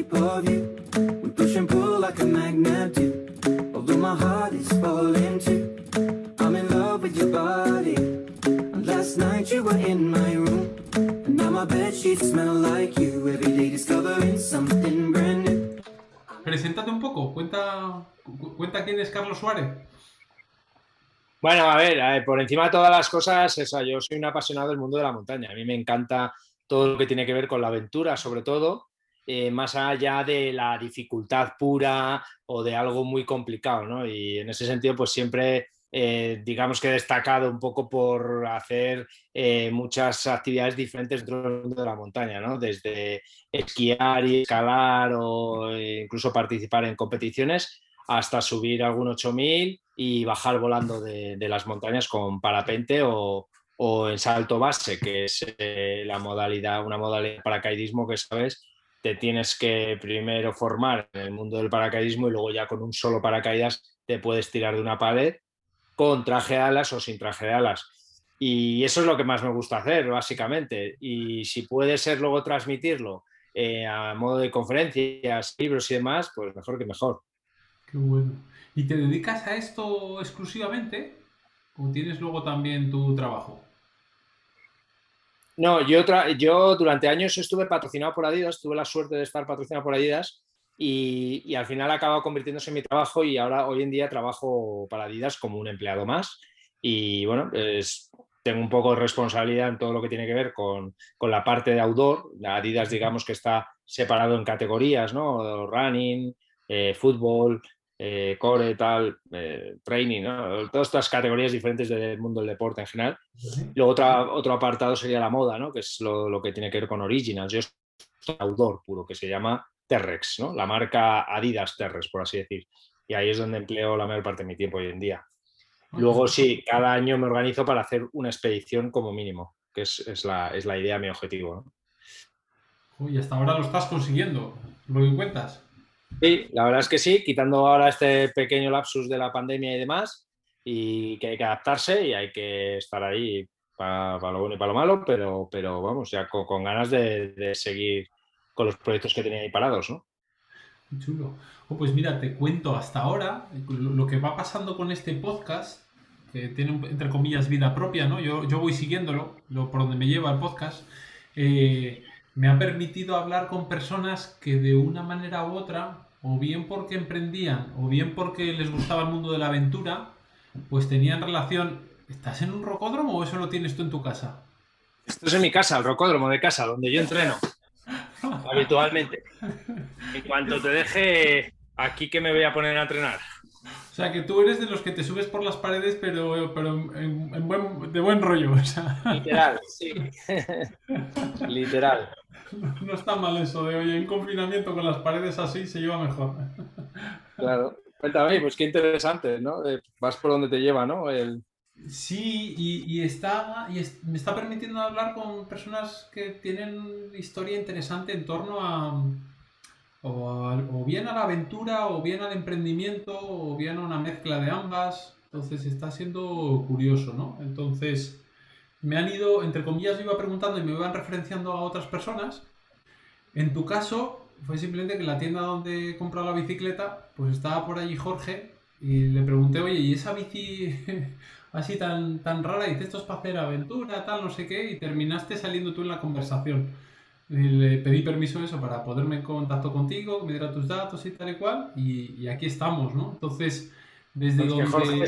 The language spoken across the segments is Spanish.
Shape of you. We push and pull like a magnet do. Although my heart is falling too. I'm in love with your body. And last night you were in my room. And now my bed sheets smell like you. Every day discovering something brand new. Preséntate un poco, cuenta, cu- cuenta quién es Carlos Suárez. Bueno, a ver, a ver, por encima de todas las cosas, esa, yo soy un apasionado del mundo de la montaña. A mí me encanta todo lo que tiene que ver con la aventura, sobre todo, eh, más allá de la dificultad pura o de algo muy complicado, ¿no? Y en ese sentido, pues siempre, eh, digamos que he destacado un poco por hacer eh, muchas actividades diferentes dentro de la montaña, ¿no? Desde esquiar y escalar o incluso participar en competiciones hasta subir algún 8000 y bajar volando de, de las montañas con parapente o, o en salto base, que es la modalidad, una modalidad de paracaidismo que sabes, te tienes que primero formar en el mundo del paracaidismo y luego ya con un solo paracaídas te puedes tirar de una pared con traje de alas o sin traje de alas. Y eso es lo que más me gusta hacer, básicamente. Y si puede ser luego transmitirlo eh, a modo de conferencias, libros y demás, pues mejor que mejor. Qué bueno. ¿Y te dedicas a esto exclusivamente? ¿O tienes luego también tu trabajo? No, yo, yo durante años estuve patrocinado por Adidas, tuve la suerte de estar patrocinado por Adidas y, al final ha acabado convirtiéndose en mi trabajo y ahora hoy en día trabajo para Adidas como un empleado más y bueno, es- tengo un poco de responsabilidad en todo lo que tiene que ver con, con la parte de outdoor. Adidas digamos que está separado en categorías, ¿no? Running, eh, fútbol, eh, core, tal, eh, training, ¿no? Todas estas categorías diferentes del mundo del deporte en general. Luego otra- otro apartado sería la moda, ¿no? que es lo, lo que tiene que ver con Originals. Yo estoy en outdoor puro, que se llama Terrex, ¿no? la marca Adidas Terrex, por así decir. Y ahí es donde empleo la mayor parte de mi tiempo hoy en día. Luego sí, cada año me organizo para hacer una expedición como mínimo, que es, es la, es la idea, mi objetivo. ¿no? Uy, hasta ahora lo estás consiguiendo, lo que cuentas. Sí, la verdad es que sí, quitando ahora este pequeño lapsus de la pandemia y demás, y que hay que adaptarse y hay que estar ahí para, lo bueno y para lo malo, pero, pero vamos, ya con, ganas de, seguir con los proyectos que tenía ahí parados, ¿no? Chulo. Oh, pues mira, te cuento hasta ahora lo, lo que va pasando con este podcast, que tiene, entre comillas, vida propia, ¿no? Yo, yo voy siguiéndolo, lo, por donde me lleva el podcast. Eh, me ha permitido hablar con personas que de una manera u otra, o bien porque emprendían, o bien porque les gustaba el mundo de la aventura, pues tenían relación. ¿Estás en un rocódromo o eso lo tienes tú en tu casa? Esto es en mi casa, el rocódromo de casa, donde yo entreno habitualmente. En cuanto te deje aquí que me voy a poner a entrenar. O sea, que tú eres de los que te subes por las paredes, pero, pero en- en buen- de buen rollo. O sea, Literal, sí. Literal. no está mal eso de hoy en confinamiento con las paredes así se lleva mejor. Claro. Cuéntame, pues qué interesante, ¿no? Eh, Vas por donde te lleva, ¿no? El, Sí, y, y está, y es- me está permitiendo hablar con personas que tienen historia interesante en torno a o, a- o bien a la aventura, o bien al emprendimiento, o bien a una mezcla de ambas. Entonces está siendo curioso, ¿no? Entonces me han ido, entre comillas, yo iba preguntando y me iban referenciando a otras personas. En tu caso, fue simplemente que la tienda donde he comprado la bicicleta, pues estaba por allí Jorge y le pregunté, oye, ¿y esa bici así tan, tan rara? Y dice, esto es para hacer aventura, tal, no sé qué, y terminaste saliendo tú en la conversación. Y le pedí permiso eso para ponerme en contacto contigo, que me diera tus datos y tal y cual, y, y aquí estamos, ¿no? Entonces, desde Es que donde... Jorge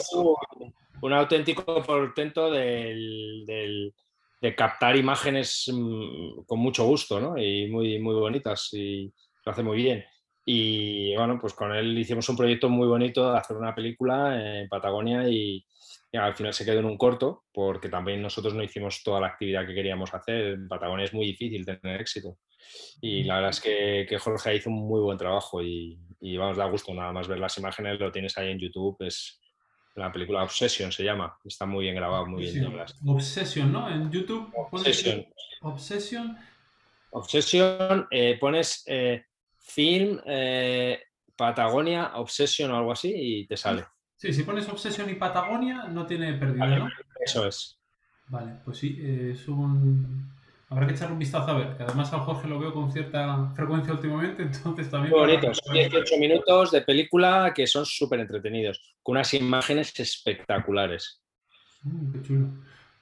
un, auténtico portento del, del- de captar imágenes mm, con mucho gusto, ¿no? Y muy, muy bonitas y lo hace muy bien. Y bueno, pues con él hicimos un proyecto muy bonito de hacer una película en Patagonia y, y al final se quedó en un corto porque también nosotros no hicimos toda la actividad que queríamos hacer. En Patagonia es muy difícil tener éxito. Y la verdad es que, que Jorge hizo un muy buen trabajo y, y, vamos, da gusto nada más ver las imágenes, lo tienes ahí en YouTube, es la película Obsession se llama, está muy bien grabado, muy bien. Obsession, Obsession ¿no? En YouTube. Obsession. Obsession. Obsession, eh, pones eh, film eh, Patagonia Obsession o algo así y te sale. Sí, si pones Obsession y Patagonia no tiene pérdida, ¿no? Eso es. Vale, pues sí, es un... Habrá que echarle un vistazo a ver, que además al Jorge lo veo con cierta frecuencia últimamente, entonces también... Bonitos, 18 minutos de película que son súper entretenidos, con unas imágenes espectaculares. Mm, qué chulo.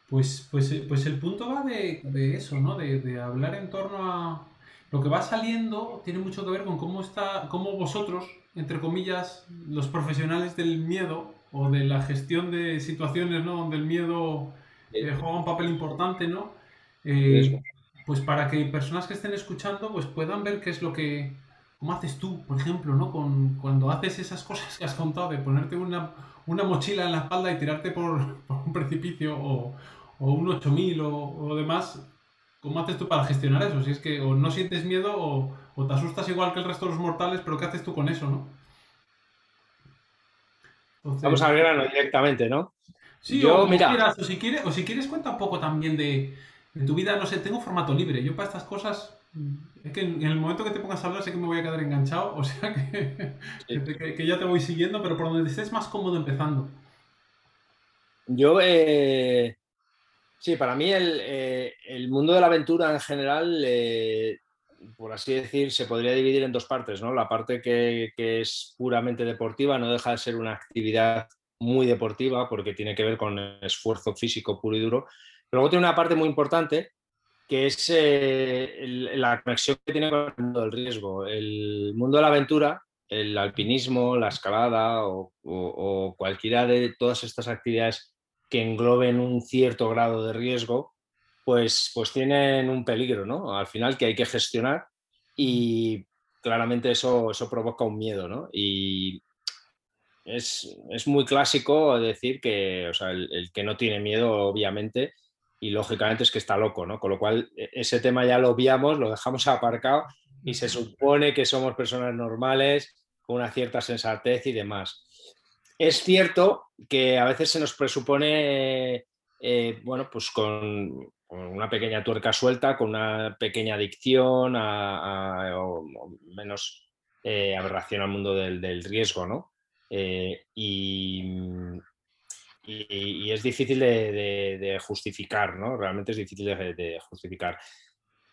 Pues, pues, pues el punto va de, de eso, ¿no? De, de, hablar en torno a... Lo que va saliendo tiene mucho que ver con cómo está, cómo vosotros, entre comillas, los profesionales del miedo o de la gestión de situaciones, ¿no? Donde el miedo eh, juega un papel importante, ¿no? Eh, pues para que personas que estén escuchando pues puedan ver qué es lo que... ¿Cómo haces tú, por ejemplo, ¿no? Con, cuando haces esas cosas que has contado, de ponerte una, una mochila en la espalda y tirarte por, por un precipicio o, o un 8000 o, o, demás, ¿cómo haces tú para gestionar eso? Si es que o no sientes miedo o, o, te asustas igual que el resto de los mortales, pero ¿qué haces tú con eso, no? Entonces, Vamos al grano directamente, ¿no? Sí, Yo, o, mira... quieras, o, si quieres, o si quieres cuenta un poco también de, de tu vida, no sé, tengo formato libre. Yo para estas cosas, es que en el momento que te pongas a hablar sé que me voy a quedar enganchado, o sea que, sí. que, que ya te voy siguiendo, pero por donde estés más cómodo empezando. Yo, eh, sí, para mí el, eh, el, mundo de la aventura en general, eh, por así decir, se podría dividir en dos partes, ¿no? La parte que, que, es puramente deportiva no deja de ser una actividad muy deportiva porque tiene que ver con esfuerzo físico puro y duro, luego tiene una parte muy importante que es eh, el, la conexión que tiene con el mundo del riesgo. El mundo de la aventura, el alpinismo, la escalada o, o, o cualquiera de todas estas actividades que engloben un cierto grado de riesgo, pues, pues tienen un peligro, ¿no? Al final que hay que gestionar y claramente eso, eso provoca un miedo, ¿no? Y es, es muy clásico decir que o sea, el, el, que no tiene miedo, obviamente, y lógicamente es que está loco, ¿no? Con lo cual e, ese tema ya lo obviamos, lo dejamos aparcado y se supone que somos personas normales, con una cierta sensatez y demás. Es cierto que a veces se nos presupone, eh, bueno, pues con, con, una pequeña tuerca suelta, con una pequeña adicción a, a, o, o menos eh, aberración al mundo del, del riesgo, ¿no? Eh, y, y, y, es difícil de, de, de, justificar, ¿no? Realmente es difícil de, de, justificar.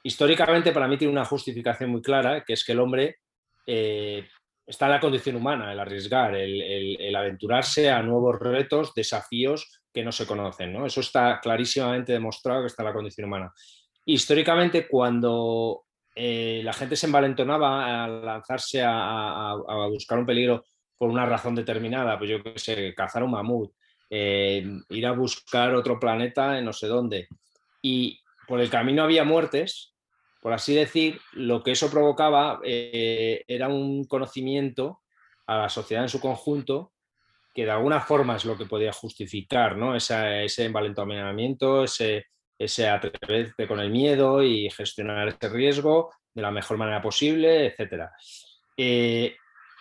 Históricamente para mí tiene una justificación muy clara, que es que el hombre eh, está en la condición humana, el arriesgar, el, el, el, aventurarse a nuevos retos, desafíos que no se conocen, ¿no? Eso está clarísimamente demostrado que está en la condición humana. Históricamente cuando eh, la gente se envalentonaba a lanzarse a, a, a buscar un peligro por una razón determinada, pues yo qué sé, cazar un mamut, ir a buscar otro planeta en no sé dónde. Y por el camino había muertes, por así decir, lo que eso provocaba eh, era un conocimiento a la sociedad en su conjunto que de alguna forma es lo que podía justificar ¿no? ese, ese envalentonamiento, ese, ese atreverse con el miedo y gestionar ese riesgo de la mejor manera posible, etc. Eh,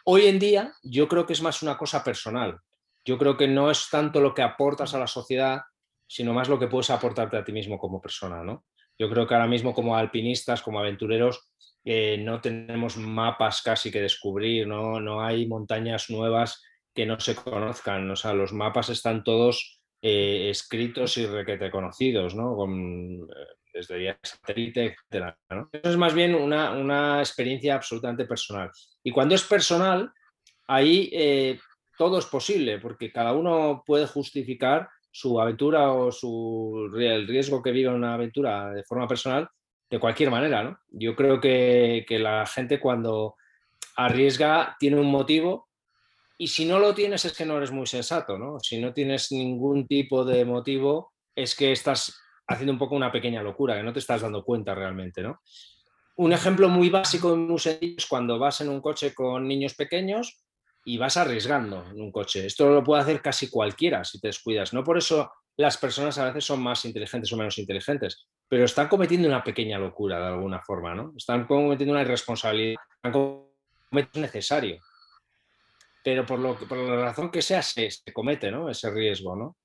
hoy en día yo creo que es más una cosa personal yo creo que no es tanto lo que aportas a la sociedad, sino más lo que puedes aportarte a ti mismo como persona, ¿no? Yo creo que ahora mismo como alpinistas, como aventureros, eh, no tenemos mapas casi que descubrir, ¿no? no hay montañas nuevas que no se conozcan, o sea, los mapas están todos eh, escritos y requete conocidos, ¿no? Con, eh, desde satélite, etc. Eso es más bien una, una, experiencia absolutamente personal. Y cuando es personal, ahí todo es posible, porque cada uno puede justificar su aventura o su, el riesgo que vive una aventura de forma personal de cualquier manera. ¿no? Yo creo que, que, la gente cuando arriesga tiene un motivo y si no lo tienes es que no eres muy sensato. ¿no? Si no tienes ningún tipo de motivo es que estás haciendo un poco una pequeña locura, que no te estás dando cuenta realmente. ¿no? un ejemplo muy básico muy sencillo es cuando vas en un coche con niños pequeños y vas arriesgando en un coche. Esto lo puede hacer casi cualquiera si te descuidas. No por eso las personas a veces son más inteligentes o menos inteligentes, pero están cometiendo una pequeña locura de alguna forma, ¿no? Están cometiendo una irresponsabilidad, están cometiendo necesario. Pero por, lo, por la razón que sea, se, comete ¿no? ese riesgo, ¿no?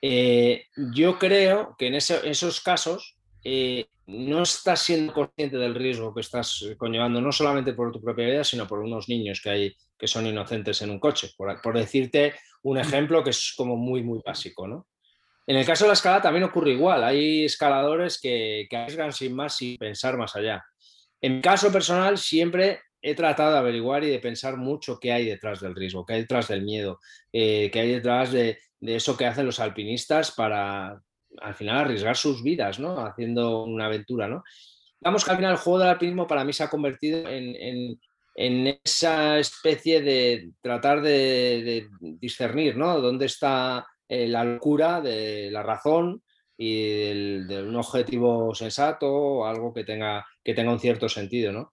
Eh, yo creo que en, esos casos eh, no estás siendo consciente del riesgo que estás conllevando, no solamente por tu propia vida, sino por unos niños que hay que son inocentes en un coche, por, decirte un mm. ejemplo que es como muy, muy básico. ¿no? En el caso de la escalada también ocurre igual, hay escaladores que, que arriesgan sin más, sin pensar más allá. En mi caso personal siempre he tratado de averiguar y de pensar mucho qué hay detrás del riesgo, qué hay detrás del miedo, eh, qué hay detrás de, de, eso que hacen los alpinistas para, al final arriesgar sus vidas, ¿no? Haciendo una aventura, ¿no? Digamos que al final el juego del alpinismo para mí se ha convertido en, esa especie de tratar de, discernir, ¿no? Dónde está eh, la locura de la razón y de un objetivo sensato algo que tenga, que tenga un cierto sentido, ¿no?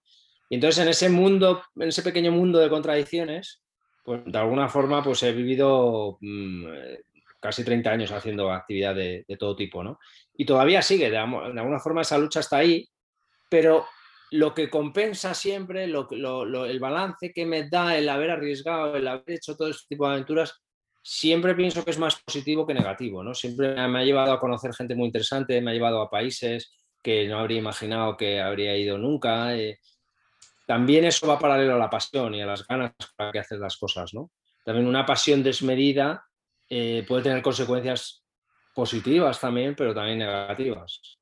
Y entonces en ese mundo, en ese pequeño mundo de contradicciones, pues de alguna forma pues he vivido mm, casi 30 años haciendo actividad de, todo tipo, ¿no? Y todavía sigue, de, alguna forma esa lucha está ahí, pero lo que compensa siempre, el balance que me da el haber arriesgado, el haber hecho todo este tipo de aventuras, siempre pienso que es más positivo que negativo, ¿no? Siempre me ha llevado a conocer gente muy interesante, me ha llevado a países que no habría imaginado que habría ido nunca. Eh. También eso va paralelo a la pasión y a las ganas para que haces las cosas, ¿no? También una pasión desmedida eh, puede tener consecuencias positivas también, pero también negativas.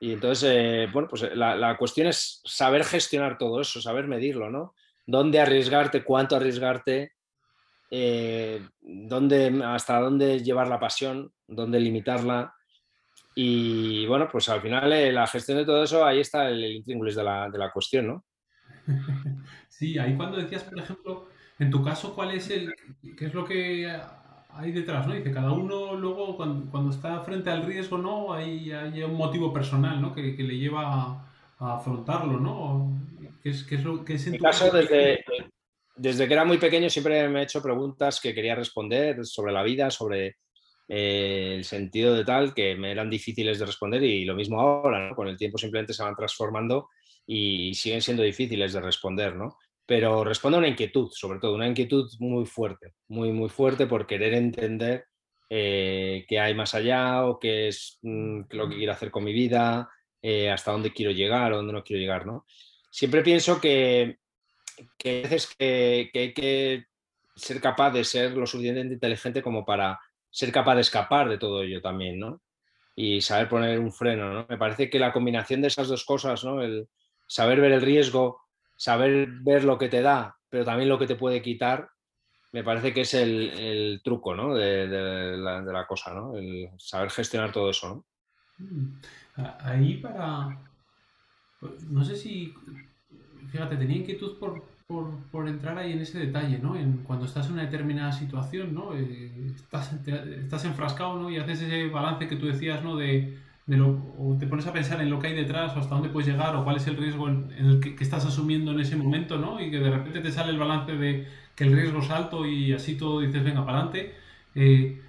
Y entonces, eh, bueno, pues eh, la, cuestión es saber gestionar todo eso, saber medirlo, ¿no? Dónde arriesgarte, cuánto arriesgarte, dónde, hasta dónde llevar la pasión, dónde limitarla. Y bueno, pues al final la gestión de todo eso, ahí está el, el de la, de la cuestión, ¿no? Sí, ahí cuando decías, por ejemplo, en tu caso, ¿cuál es el, qué es lo que hay detrás, ¿no? Dice, cada uno luego cuando, está frente al riesgo, ¿no? Hay, hay un motivo personal, ¿no? Que, le lleva a, afrontarlo, ¿no? ¿Qué es, qué es lo que es en, mi caso, desde, desde que era muy pequeño siempre me he hecho preguntas que quería responder sobre la vida, sobre eh, el sentido de tal, que me eran difíciles de responder y lo mismo ahora, ¿no? Con el tiempo simplemente se van transformando y siguen siendo difíciles de responder, ¿no? Pero responde a una inquietud, sobre todo, una inquietud muy fuerte, muy, muy fuerte por querer entender eh, qué hay más allá o qué es mm, lo que quiero hacer con mi vida, eh, hasta dónde quiero llegar o dónde no quiero llegar. ¿no? Siempre pienso que, que a veces que, hay que ser capaz de ser lo suficientemente inteligente como para ser capaz de escapar de todo ello también, ¿no? Y saber poner un freno, ¿no? Me parece que la combinación de esas dos cosas, ¿no? El saber ver el riesgo saber ver lo que te da, pero también lo que te puede quitar, me parece que es el, truco ¿no? de, la, cosa, ¿no? el saber gestionar todo eso. ¿no? Mm. Ahí para... Pues, no sé si... Fíjate, tenía inquietud por, por, entrar ahí en ese detalle, ¿no? En, cuando estás en una determinada situación, ¿no? Eh, estás, estás enfrascado, ¿no? Y haces ese balance que tú decías, ¿no? De, o te pones a pensar en lo que hay detrás o hasta dónde puedes llegar o cuál es el riesgo en, el que, estás asumiendo en ese momento, ¿no? Y que de repente te sale el balance de que el riesgo es alto y así todo dices, venga, para adelante. Eh,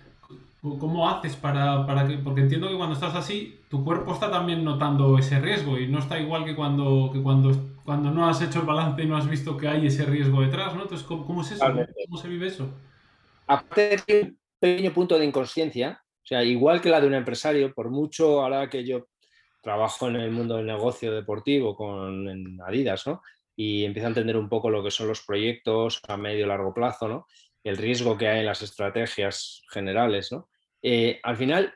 ¿Cómo haces para, para, que.? Porque entiendo que cuando estás así, tu cuerpo está también notando ese riesgo y no está igual que cuando, que cuando, cuando no has hecho el balance y no has visto que hay ese riesgo detrás, ¿no? Entonces, ¿cómo, es eso? ¿Cómo se vive eso? Aparte de un pequeño punto de inconsciencia, o sea, igual que la de un empresario, por mucho ahora que yo trabajo en el mundo del negocio deportivo con Adidas, ¿no? Y empiezo a entender un poco lo que son los proyectos a medio y largo plazo, ¿no? El riesgo que hay en las estrategias generales, ¿no? Eh, al final,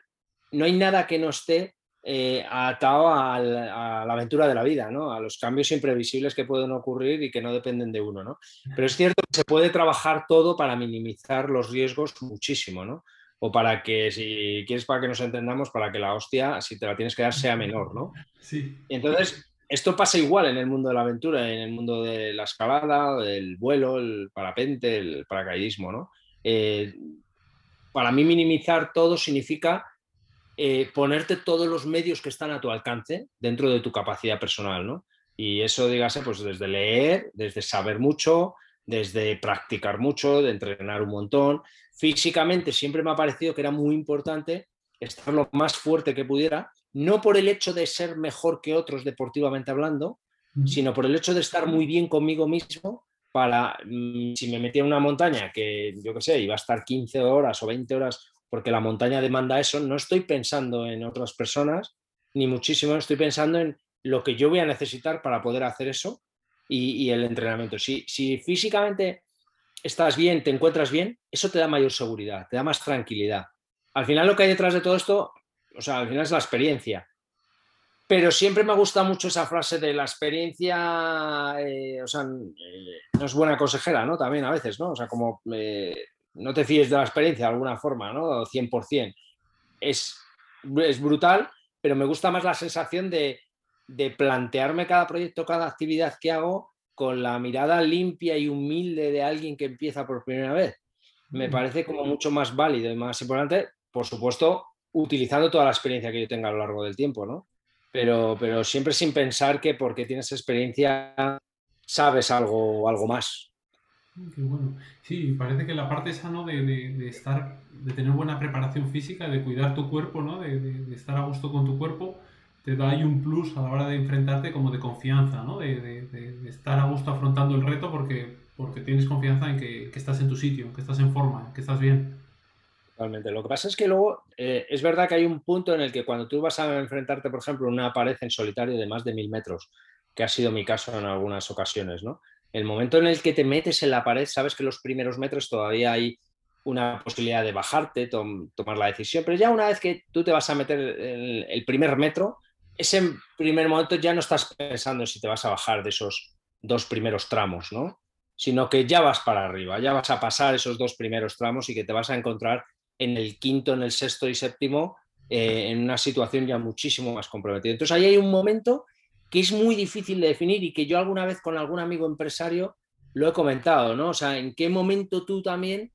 no hay nada que no esté eh, atado a la, aventura de la vida, ¿no? A los cambios imprevisibles que pueden ocurrir y que no dependen de uno, ¿no? Pero es cierto que se puede trabajar todo para minimizar los riesgos muchísimo, ¿no? O para que, si quieres para que nos entendamos, para que la hostia, si te la tienes que dar, sea menor, ¿no? Sí. entonces, esto pasa igual en el mundo de la aventura, en el mundo de la escalada, el vuelo, el parapente, el paracaidismo, ¿no? Eh, para mí minimizar todo significa eh, ponerte todos los medios que están a tu alcance dentro de tu capacidad personal, ¿no? Y eso, dígase, pues desde leer, desde saber mucho, desde practicar mucho, de entrenar un montón. Físicamente siempre me ha parecido que era muy importante estar lo más fuerte que pudiera, no por el hecho de ser mejor que otros deportivamente hablando, sino por el hecho de estar muy bien conmigo mismo para, mm, si me metía en una montaña que yo qué sé, iba a estar 15 horas o 20 horas porque la montaña demanda eso, no estoy pensando en otras personas, ni muchísimo, estoy pensando en lo que yo voy a necesitar para poder hacer eso y, el entrenamiento. Si, si físicamente estás bien, te encuentras bien, eso te da mayor seguridad, te da más tranquilidad. Al final lo que hay detrás de todo esto, o sea, al final es la experiencia. Pero siempre me ha gustado mucho esa frase de la experiencia, eh, o sea, eh, no es buena consejera, ¿no? También a veces, ¿no? O sea, como eh, no te fíes de la experiencia de alguna forma, ¿no? 100%. Es, es brutal, pero me gusta más la sensación de, de plantearme cada proyecto, cada actividad que hago con la mirada limpia y humilde de alguien que empieza por primera vez. Me mm. parece como mucho más válido y más importante, por supuesto, utilizando toda la experiencia que yo tenga a lo largo del tiempo, ¿no? pero, pero siempre sin pensar que porque tienes experiencia sabes algo, algo más. Qué bueno. Sí, parece que la parte esa, ¿no? De, de, estar, de tener buena preparación física, de cuidar tu cuerpo, ¿no? De, de, estar a gusto con tu cuerpo, te da ahí un plus a la hora de enfrentarte como de confianza, ¿no? De, estar a gusto afrontando el reto porque, porque tienes confianza en que, estás en tu sitio, que estás en forma, que estás bien. Totalmente. Lo que pasa es que luego eh, es verdad que hay un punto en el que cuando tú vas a enfrentarte, por ejemplo, una pared en solitario de más de mil metros, que ha sido mi caso en algunas ocasiones, ¿no? El momento en el que te metes en la pared, sabes que los primeros metros todavía hay una posibilidad de bajarte, tomar la decisión, pero ya una vez que tú te vas a meter el, el primer metro, ese primer momento ya no estás pensando si te vas a bajar de esos dos primeros tramos, ¿no? Sino que ya vas para arriba, ya vas a pasar esos dos primeros tramos y que te vas a encontrar en el quinto, en el sexto y séptimo, eh, en una situación ya muchísimo más comprometida. Entonces ahí hay un momento que es muy difícil de definir y que yo alguna vez con algún amigo empresario lo he comentado, ¿no? O sea, ¿en qué momento tú también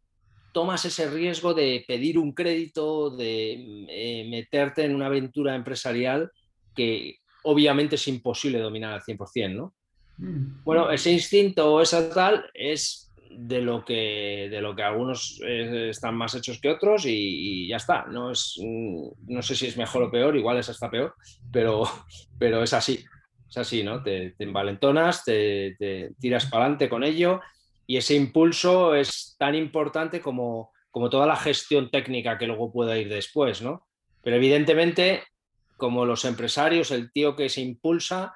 tomas ese riesgo de pedir un crédito, de eh, meterte en una aventura empresarial que obviamente es imposible dominar al 100%, ¿no? Mm. Bueno, ese instinto o esa tal es de lo que, de lo que algunos eh, están más hechos que otros y, ya está. No, es, mm, no sé si es mejor o peor, igual es hasta peor, pero, pero es así. Es así, ¿no? Te, envalentonas, te, tiras para adelante con ello y ese impulso es tan importante como, como toda la gestión técnica que luego pueda ir después, ¿no? Pero evidentemente, como los empresarios, el tío que se impulsa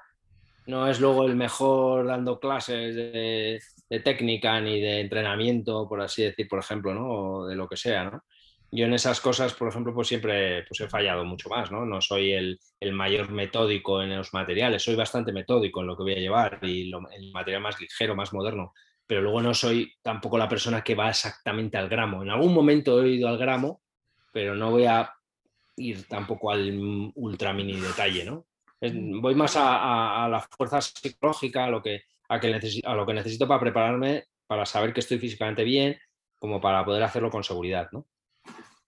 no es luego el mejor dando clases de, técnica ni de entrenamiento, por así decir, por ejemplo, ¿no? De lo que sea, ¿no? Yo en esas cosas, por ejemplo, pues siempre pues he fallado mucho más, ¿no? No soy el, mayor metódico en los materiales, soy bastante metódico en lo que voy a llevar y el material más ligero, más moderno, pero luego no soy tampoco la persona que va exactamente al gramo. En algún momento he ido al gramo, pero no voy a ir tampoco al ultra mini detalle, ¿no? voy más a, la fuerza psicológica, a lo, que, a, que a lo que necesito para prepararme, para saber que estoy físicamente bien, como para poder hacerlo con seguridad, ¿no?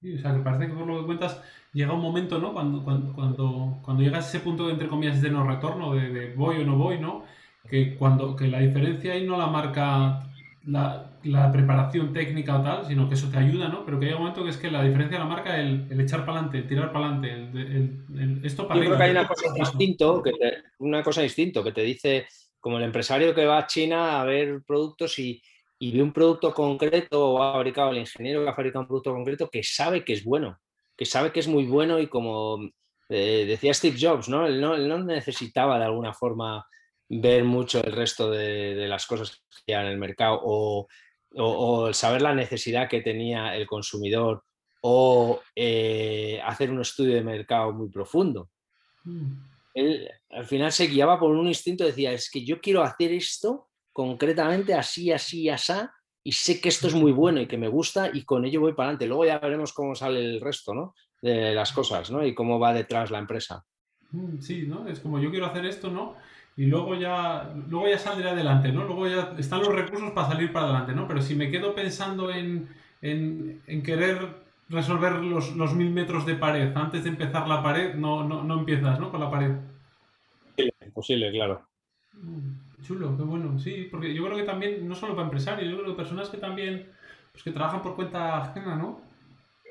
Sí, o sea, que parece que por lo que cuentas llega un momento, ¿no? Cuando, cuando, cuando, llegas a ese punto, de, entre comillas, de no retorno, de, de, voy o no voy, ¿no? Que, cuando, que la diferencia ahí no la marca la, preparación técnica o tal, sino que eso te ayuda, ¿no? Pero que hay un momento que es que la diferencia la marca el, el echar para adelante, el tirar para adelante, el, esto para Yo creo que hay una cosa distinto, que te, una cosa distinto, que te dice, como el empresario que va a China a ver productos y, y ve un producto concreto o ha fabricado el ingeniero que ha fabricado un producto concreto que sabe que es bueno, que sabe que es muy bueno y como eh, decía Steve Jobs, ¿no? Él, ¿no? él no necesitaba de alguna forma ver mucho el resto de, las cosas que hay en el mercado o, saber la necesidad que tenía el consumidor o eh, hacer un estudio de mercado muy profundo. Mm. Él al final se guiaba por un instinto, decía, es que yo quiero hacer esto concretamente así, así, así, y sé que esto es muy bueno y que me gusta y con ello voy para adelante. Luego ya veremos cómo sale el resto ¿no? de las cosas ¿no? y cómo va detrás la empresa. Mm, sí, ¿no? Es como yo quiero hacer esto, ¿no? Y luego ya, luego ya saldré adelante, ¿no? Luego ya están los recursos para salir para adelante, ¿no? Pero si me quedo pensando en, querer resolver los, mil metros de pared antes de empezar la pared, no, no, empiezas, ¿no? Con la pared. Imposible, claro. Mm, Chulo, qué bueno, sí, porque yo creo que también, no solo para empresarios, yo creo que personas que también, pues que trabajan por cuenta ajena, ¿no?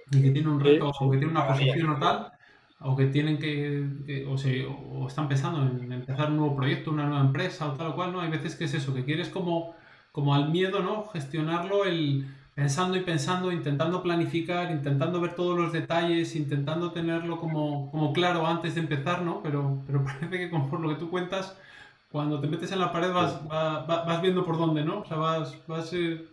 Y que tienen un reto o que tienen una posición o tal, o que tienen que, que- o, se, o están pensando en empezar un nuevo proyecto, una nueva empresa o tal o cual, ¿no? Hay veces que es eso, que quieres como, como al miedo, ¿no? Gestionarlo, el pensando y pensando, intentando planificar, intentando ver todos los detalles, intentando tenerlo como, como claro antes de empezar, ¿no? Pero, pero parece que con por lo que tú cuentas, cuando te metes en la pared vas, va- va- vas viendo por dónde, ¿no? O sea, vas, vas, eh,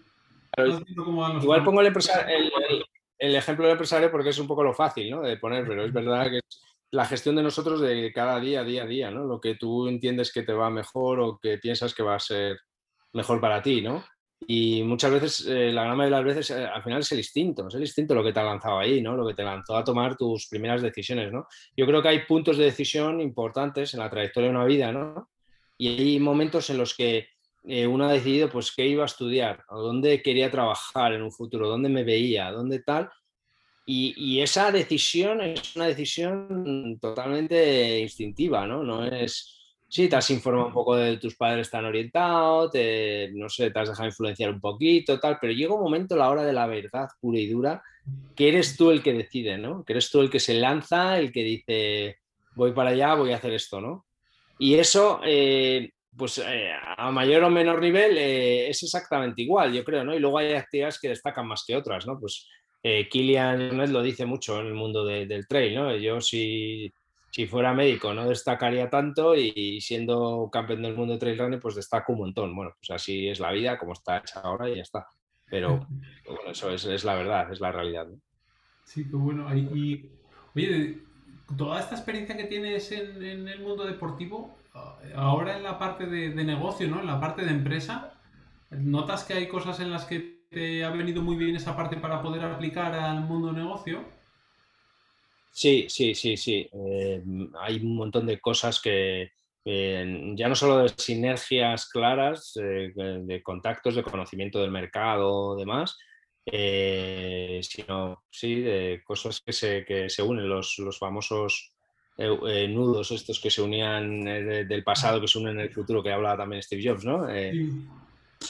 Claro, vas viendo cómo van los Igual pongo el- el- el ejemplo del empresario porque es un poco lo fácil ¿no? de poner, pero es verdad que es la gestión de nosotros de cada día, día a día, ¿no? lo que tú entiendes que te va mejor o que piensas que va a ser mejor para ti. ¿no? Y muchas veces, eh, la gran mayoría de las veces, eh, al final es el instinto, es el instinto lo que te ha lanzado ahí, ¿no? lo que te lanzó a tomar tus primeras decisiones. ¿no? Yo creo que hay puntos de decisión importantes en la trayectoria de una vida ¿no? y hay momentos en los que eh, uno ha decidido pues qué iba a estudiar, o dónde quería trabajar en un futuro, dónde me veía, dónde tal. Y, esa decisión es una decisión totalmente instintiva, ¿no? No es, sí, te has informado un poco de tus padres están orientados, no sé, te has dejado influenciar un poquito, tal, pero llega un momento, la hora de la verdad pura y dura, que eres tú el que decide, ¿no? Que eres tú el que se lanza, el que dice, voy para allá, voy a hacer esto, ¿no? Y eso, eh, pues eh, a mayor o menor nivel, eh, es exactamente igual, yo creo, ¿no? Y luego hay actividades que destacan más que otras, ¿no? Pues eh, Kilian lo dice mucho en el mundo de- del trail, ¿no? Yo si, si fuera médico no destacaría tanto y siendo campeón del mundo de trail running, pues destaco un montón. Bueno, pues así es la vida, como está hecha ahora y ya está. Pero bueno, eso es, es la verdad, es la realidad. ¿no? Sí, qué bueno. Y, oye, toda esta experiencia que tienes en, en el mundo deportivo, ahora en la parte de, negocio, ¿no? En la parte de empresa, ¿notas que hay cosas en las que te ha venido muy bien esa parte para poder aplicar al mundo negocio? Sí, sí, sí, sí. Eh, hay un montón de cosas que, ya no solo de sinergias claras, eh, de contactos, de conocimiento del mercado, demás, eh, sino sí, de cosas que se, que se unen, los, los famosos eh, eh, nudos estos que se unían eh, de- del pasado, que se unen en el futuro, que hablaba también Steve Jobs, ¿no? Sí.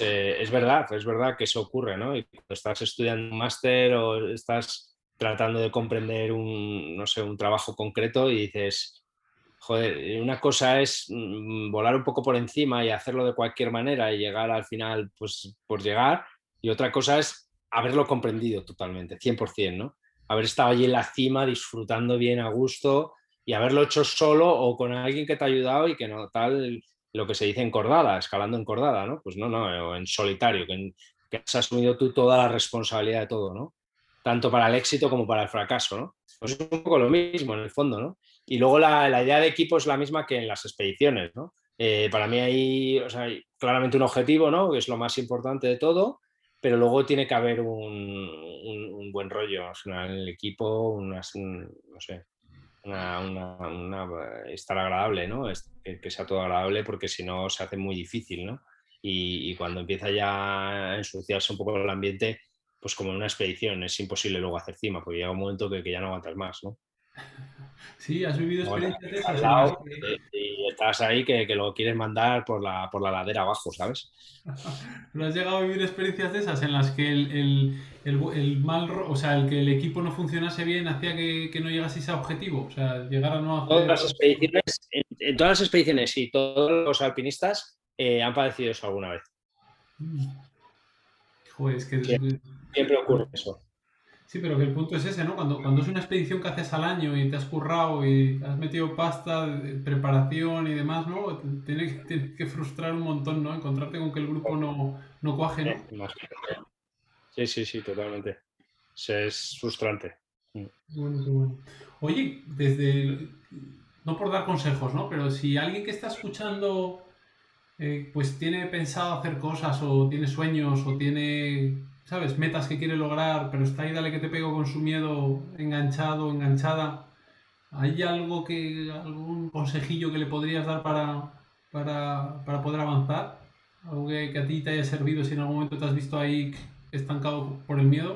es verdad, es verdad que eso ocurre, ¿no? Y cuando estás estudiando un máster o estás tratando de comprender un, no sé, un trabajo concreto y dices, joder, una cosa es mm, volar un poco por encima y hacerlo de cualquier manera y llegar al final, pues, por llegar, y otra cosa es haberlo comprendido totalmente, 100%, ¿no? Haber estado allí en la cima, disfrutando bien a gusto y haberlo hecho solo o con alguien que te ha ayudado y que no tal lo que se dice encordada, escalando encordada, ¿no? Pues no, no, en solitario, que, en- has asumido tú toda la responsabilidad de todo, ¿no? Tanto para el éxito como para el fracaso, ¿no? Pues es un poco lo mismo en el fondo, ¿no? Y luego la, idea de equipo es la misma que en las expediciones, ¿no? Eh, para mí hay, claramente un objetivo, ¿no? Que es lo más importante de todo, pero luego tiene que haber un, un- buen rollo sea, en el equipo, un- no sé, una, una- estar agradable, ¿no? Que, sea todo agradable porque si no se hace muy difícil, ¿no? Y, y cuando empieza ya a ensuciarse un poco el ambiente, pues como en una expedición, es imposible luego hacer cima, porque llega un momento que, que ya no aguantas más, ¿no? Sí, has vivido Bueno, experiencias de lado, que- y estás ahí que, que lo quieres mandar por la, por la ladera abajo, ¿sabes? ¿No has llegado a vivir experiencias de esas en las que el, el- el mal, o sea, el que el equipo no funcionase bien hacía que, que no llegaseis a objetivo? O sea, llegar a no Todas las expediciones, en, en todas las expediciones y todos los alpinistas eh, han padecido eso alguna vez. Joder, es que... Siempre ocurre eso. Sí, pero que el punto es ese, ¿no? Cuando, cuando es una expedición que haces al año y te has currado y has metido pasta, de preparación y demás, ¿no? Tiene, que- tiene que frustrar un montón, ¿no? Encontrarte con que el grupo no, no cuaje, ¿no? Sí, sí, sí, totalmente. Se- Es frustrante. Bueno, qué bueno. Oye, desde... No por dar consejos, ¿no? Pero si alguien que está escuchando eh, pues tiene pensado hacer cosas o tiene sueños o tiene, ¿sabes? Metas que quiere lograr, pero está ahí, dale que te pego con su miedo enganchado, enganchada. ¿Hay algo que, algún consejillo que le podrías dar para, para, para poder avanzar? Algo que, que a ti te haya servido si en algún momento te has visto ahí estancado por el miedo.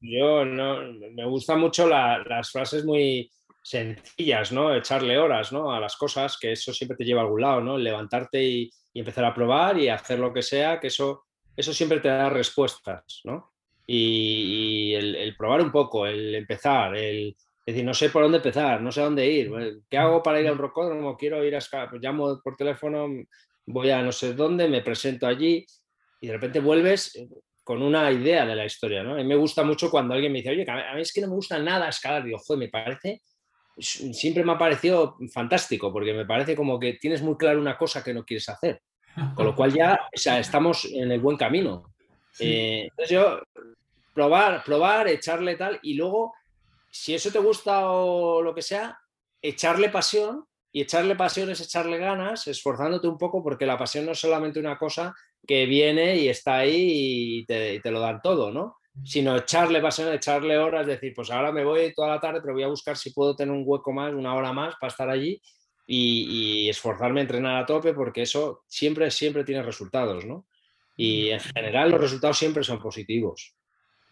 Yo no, me gustan mucho la- las frases muy, sencillas, ¿no? Echarle horas, ¿no? A las cosas, que eso siempre te lleva a algún lado, ¿no? Levantarte y, empezar a probar y hacer lo que sea, que eso, eso siempre te da respuestas, ¿no? Y, el, probar un poco, el empezar, el decir, no sé por dónde empezar, no sé dónde ir, ¿qué hago para ir a un rocódromo? Quiero ir a pues llamo por teléfono, voy a no sé dónde, me presento allí y de repente vuelves eh, con una idea de la historia, ¿no? A mí me gusta mucho cuando alguien me dice, oye, a mí es que no me gusta nada escalar, digo, joder, me parece siempre me ha parecido fantástico, porque me parece como que tienes muy claro una cosa que no quieres hacer. Con lo cual ya o sea, estamos en el buen camino. Eh, entonces yo, probar, probar, echarle tal, y luego, si eso te gusta o lo que sea, echarle pasión, y echarle pasión es echarle ganas, esforzándote un poco, porque la pasión no es solamente una cosa que viene y está ahí y te, y te lo dan todo, ¿no? sino echarle pasión, echarle horas, decir, pues ahora me voy toda la tarde, pero voy a buscar si puedo tener un hueco más, una hora más para estar allí y, esforzarme a entrenar a tope, porque eso siempre, siempre tiene resultados, ¿no? Y en general los resultados siempre son positivos.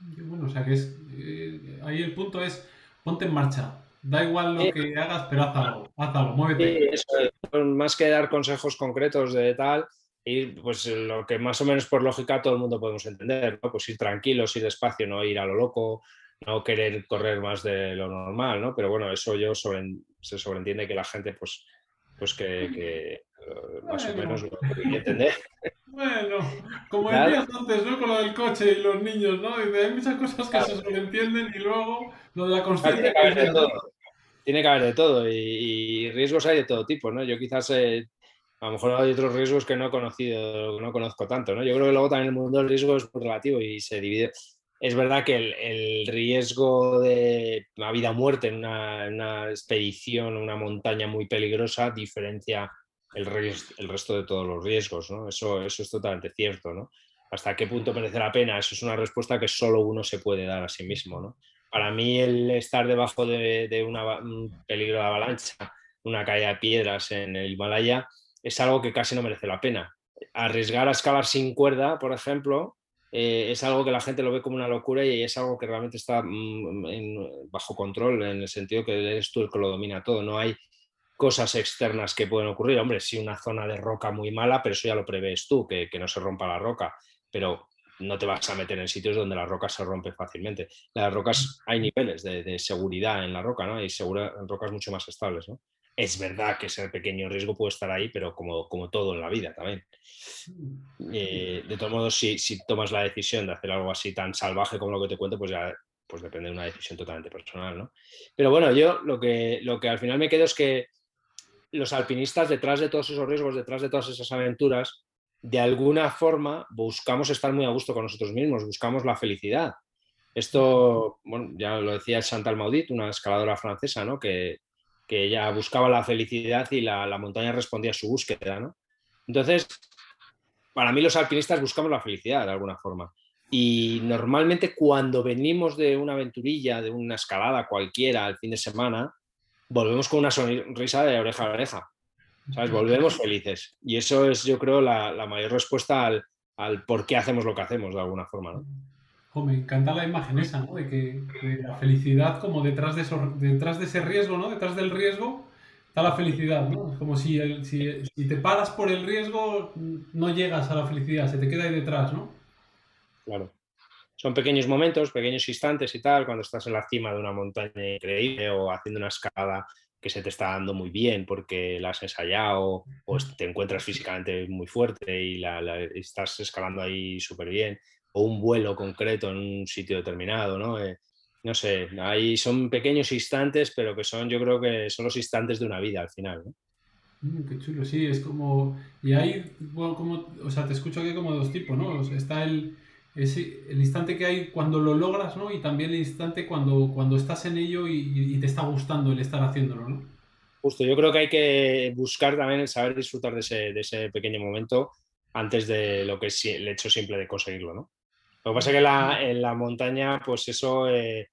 Bueno, o sea que es, eh, ahí el punto es, ponte en marcha, da igual lo que hagas, pero haz algo, haz algo, muévete. más que dar consejos concretos de tal, ir, pues lo que más o menos por lógica todo el mundo podemos entender, ¿no? Pues ir tranquilos, ir despacio, no ir a lo loco, no querer correr más de lo normal, ¿no? Pero bueno, eso yo se sobreentiende que la gente, pues, pues que, eh, más o menos lo puede entender. Bueno, como decías antes, ¿no? Con lo del coche y los niños, ¿no? hay muchas cosas que se sobreentienden y luego lo de la conciencia. Tiene, que haber de todo. Tiene que haber de todo y, riesgos hay de todo tipo, ¿no? Yo quizás eh, a lo mejor hay otros riesgos que no he conocido, no conozco tanto, ¿no? Yo creo que luego también el mundo del riesgo es muy relativo y se divide. Es verdad que el, riesgo de la vida o muerte en una, expedición, una montaña muy peligrosa, diferencia el, el, resto de todos los riesgos, ¿no? Eso, eso es totalmente cierto, ¿no? ¿Hasta qué punto merece la pena? Eso es una respuesta que solo uno se puede dar a sí mismo, ¿no? Para mí el estar debajo de, de una, un peligro de avalancha, una caída de piedras en el Himalaya, es algo que casi no merece la pena. Arriesgar a escalar sin cuerda, por ejemplo, eh, es algo que la gente lo ve como una locura y es algo que realmente está mm, bajo control, en el sentido que eres tú el que lo domina todo. No hay cosas externas que pueden ocurrir. Hombre, sí una zona de roca muy mala, pero eso ya lo prevés tú, que, no se rompa la roca. Pero no te vas a meter en sitios donde la roca se rompe fácilmente. Las rocas, hay niveles de, seguridad en la roca, ¿no? Hay segura, rocas mucho más estables, ¿no? Es verdad que ese pequeño riesgo puede estar ahí, pero como, como todo en la vida también. Eh, de todos modos, si, si, tomas la decisión de hacer algo así tan salvaje como lo que te cuento, pues ya pues depende de una decisión totalmente personal. ¿no? Pero bueno, yo lo que, lo que al final me quedo es que los alpinistas, detrás de todos esos riesgos, detrás de todas esas aventuras, de alguna forma buscamos estar muy a gusto con nosotros mismos, buscamos la felicidad. Esto, bueno, ya lo decía Chantal Maudit, una escaladora francesa, ¿no? que, que ella buscaba la felicidad y la, montaña respondía a su búsqueda. ¿no? Entonces, para mí los alpinistas buscamos la felicidad de alguna forma. Y normalmente cuando venimos de una aventurilla, de una escalada cualquiera al fin de semana, volvemos con una sonrisa de oreja a oreja. ¿sabes? Volvemos felices. Y eso es, yo creo, la, mayor respuesta al, al, por qué hacemos lo que hacemos de alguna forma. ¿no? Me encanta la imagen esa, ¿no? De que la felicidad como detrás de, eso, detrás de ese riesgo, ¿no? Detrás del riesgo está la felicidad, ¿no? Es como si, si, te paras por el riesgo, no llegas a la felicidad, se te queda ahí detrás, ¿no? Claro. Son pequeños momentos, pequeños instantes y tal, cuando estás en la cima de una montaña increíble o haciendo una escalada que se te está dando muy bien porque la has ensayado o te encuentras físicamente muy fuerte y la, estás escalando ahí súper bien o un vuelo concreto en un sitio determinado, ¿no? Eh, no sé, ahí son pequeños instantes, pero que son, yo creo que son los instantes de una vida al final, ¿no? Mm, qué chulo, sí, es como... Y hay, bueno, como, o sea, te escucho aquí como dos tipos, ¿no? está el, el instante que hay cuando lo logras, ¿no? Y también el instante cuando, cuando estás en ello y, y te está gustando el estar haciéndolo, ¿no? Justo, yo creo que hay que buscar también el saber disfrutar de ese, de ese pequeño momento antes de lo que es el hecho simple de conseguirlo, ¿no? Lo que pasa es que en la montaña, pues eso eh,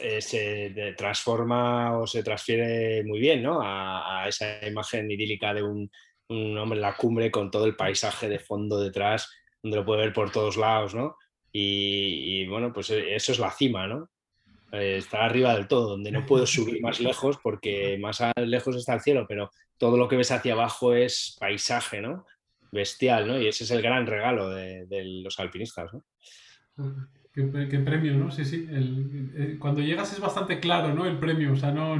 eh, se transforma o se transfiere muy bien, ¿no? A, esa imagen idílica de un, hombre en la cumbre con todo el paisaje de fondo detrás, donde lo puede ver por todos lados, ¿no? Y, bueno, pues eso es la cima, ¿no? eh, estar arriba del todo, donde no puedo subir más lejos porque más lejos está el cielo, pero todo lo que ves hacia abajo es paisaje, ¿no? Bestial, ¿no? Y ese es el gran regalo de, los alpinistas, ¿no? Qué, premio, ¿no? Sí, sí. cuando llegas es bastante claro, ¿no? El premio, o sea, no,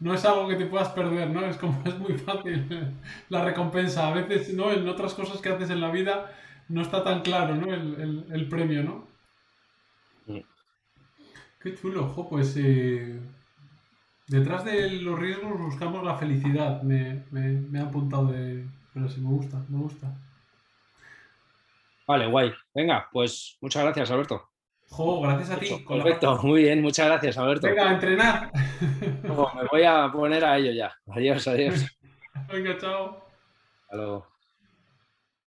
no, es algo que te puedas perder, ¿no? Es como, es muy fácil la recompensa. A veces, ¿no? En otras cosas que haces en la vida no está tan claro, ¿no? El, premio, ¿no? Qué chulo, ojo, pues eh, detrás de los riesgos buscamos la felicidad. Me, me, ha apuntado de... Pero sí, me gusta, me gusta. Vale, guay. Venga, pues muchas gracias, Alberto. Jo, gracias a ti. Perfecto, muy bien, muchas gracias, Alberto. Venga, a entrenar. me voy a poner a ello ya. Adiós, adiós. Venga, chao. Hasta luego.